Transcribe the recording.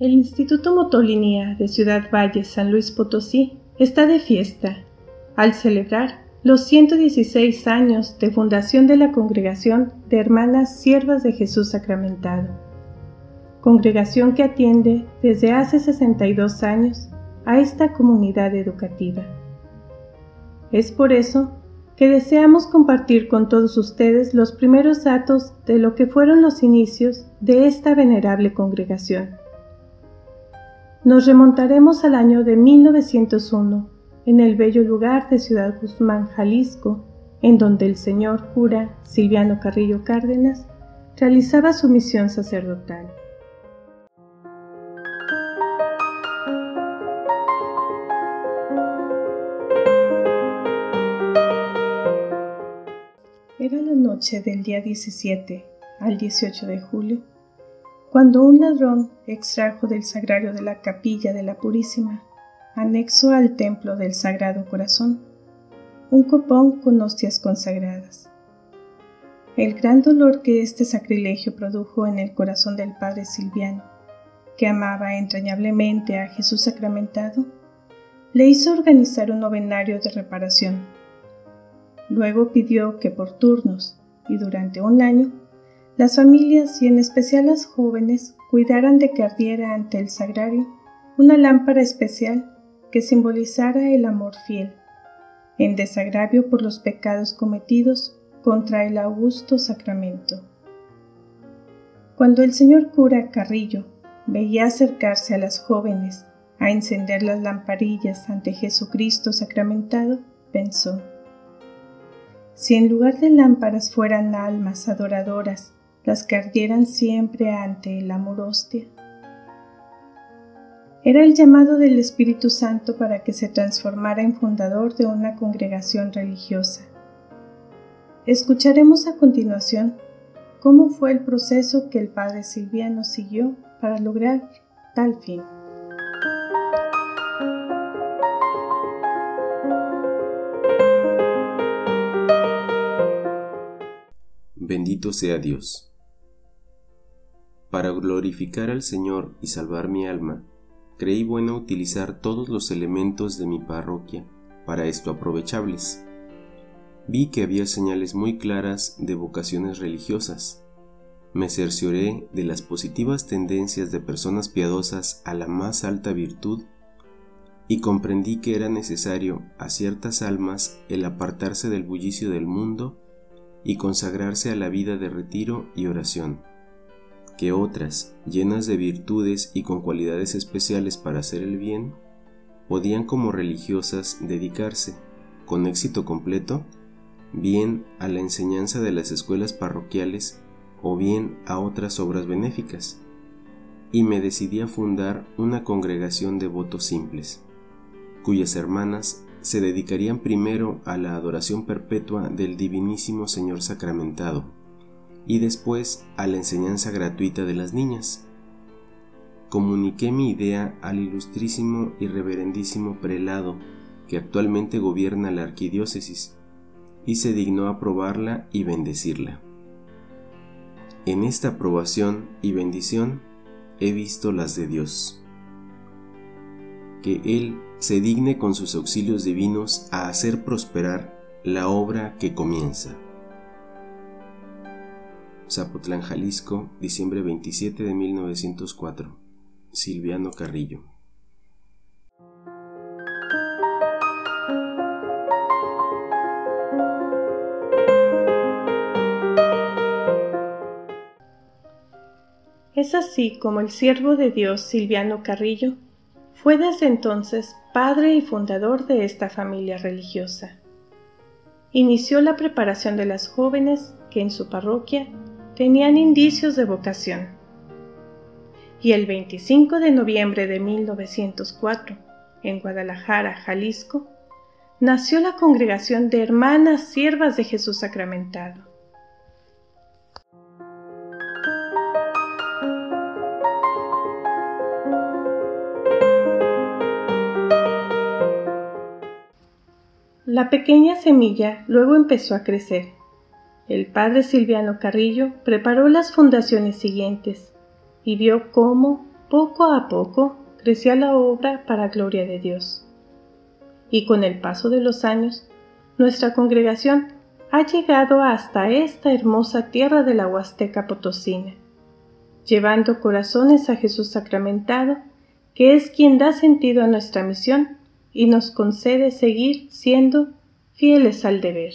El Instituto Motolinía de Ciudad Valle, San Luis Potosí, está de fiesta. Al celebrar los 116 años de fundación de la Congregación de Hermanas Siervas de Jesús Sacramentado, congregación que atiende desde hace 62 años a esta comunidad educativa. Es por eso que deseamos compartir con todos ustedes los primeros datos de lo que fueron los inicios de esta venerable congregación. Nos remontaremos al año de 1901 en el bello lugar de Ciudad Guzmán, Jalisco, en donde el señor cura Silviano Carrillo Cárdenas realizaba su misión sacerdotal. Noche del día 17 al 18 de julio, cuando un ladrón extrajo del sagrario de la capilla de la Purísima anexo al templo del Sagrado Corazón, un copón con hostias consagradas. El gran dolor que este sacrilegio produjo en el corazón del padre Silviano, que amaba entrañablemente a Jesús sacramentado, le hizo organizar un novenario de reparación. Luego pidió que por turnos y durante un año, las familias y en especial las jóvenes cuidaran de que ardiera ante el sagrario una lámpara especial que simbolizara el amor fiel, en desagravio por los pecados cometidos contra el augusto sacramento. Cuando el señor cura Carrillo veía acercarse a las jóvenes a encender las lamparillas ante Jesucristo sacramentado, pensó, si en lugar de lámparas fueran almas adoradoras las que ardieran siempre ante el amor hostia, era el llamado del Espíritu Santo para que se transformara en fundador de una congregación religiosa. Escucharemos a continuación cómo fue el proceso que el padre Silviano siguió para lograr tal fin. Bendito sea Dios. Para glorificar al Señor y salvar mi alma, creí bueno utilizar todos los elementos de mi parroquia para esto aprovechables. Vi que había señales muy claras de vocaciones religiosas. Me cercioré de las positivas tendencias de personas piadosas a la más alta virtud y comprendí que era necesario a ciertas almas el apartarse del bullicio del mundo y consagrarse a la vida de retiro y oración que otras, llenas de virtudes y con cualidades especiales para hacer el bien, podían como religiosas dedicarse, con éxito completo, bien a la enseñanza de las escuelas parroquiales o bien a otras obras benéficas, y me decidí a fundar una congregación de votos simples, cuyas hermanas se dedicarían primero a la adoración perpetua del Divinísimo Señor Sacramentado, y después a la enseñanza gratuita de las niñas. Comuniqué mi idea al ilustrísimo y reverendísimo prelado que actualmente gobierna la arquidiócesis y se dignó aprobarla y bendecirla. En esta aprobación y bendición he visto las de Dios. Que Él se digne con sus auxilios divinos a hacer prosperar la obra que comienza. Zapotlán, Jalisco, diciembre 27 de 1904. Silviano Carrillo. Es así como el siervo de Dios Silviano Carrillo fue desde entonces padre y fundador de esta familia religiosa. Inició la preparación de las jóvenes que en su parroquia tenían indicios de vocación. Y el 25 de noviembre de 1904, en Guadalajara, Jalisco, nació la Congregación de Hermanas Siervas de Jesús Sacramentado. La pequeña semilla luego empezó a crecer. El padre Silviano Carrillo preparó las fundaciones siguientes y vio cómo, poco a poco, crecía la obra para gloria de Dios. Y con el paso de los años, nuestra congregación ha llegado hasta esta hermosa tierra de la Huasteca Potosina, llevando corazones a Jesús sacramentado, que es quien da sentido a nuestra misión y nos concede seguir siendo fieles al deber.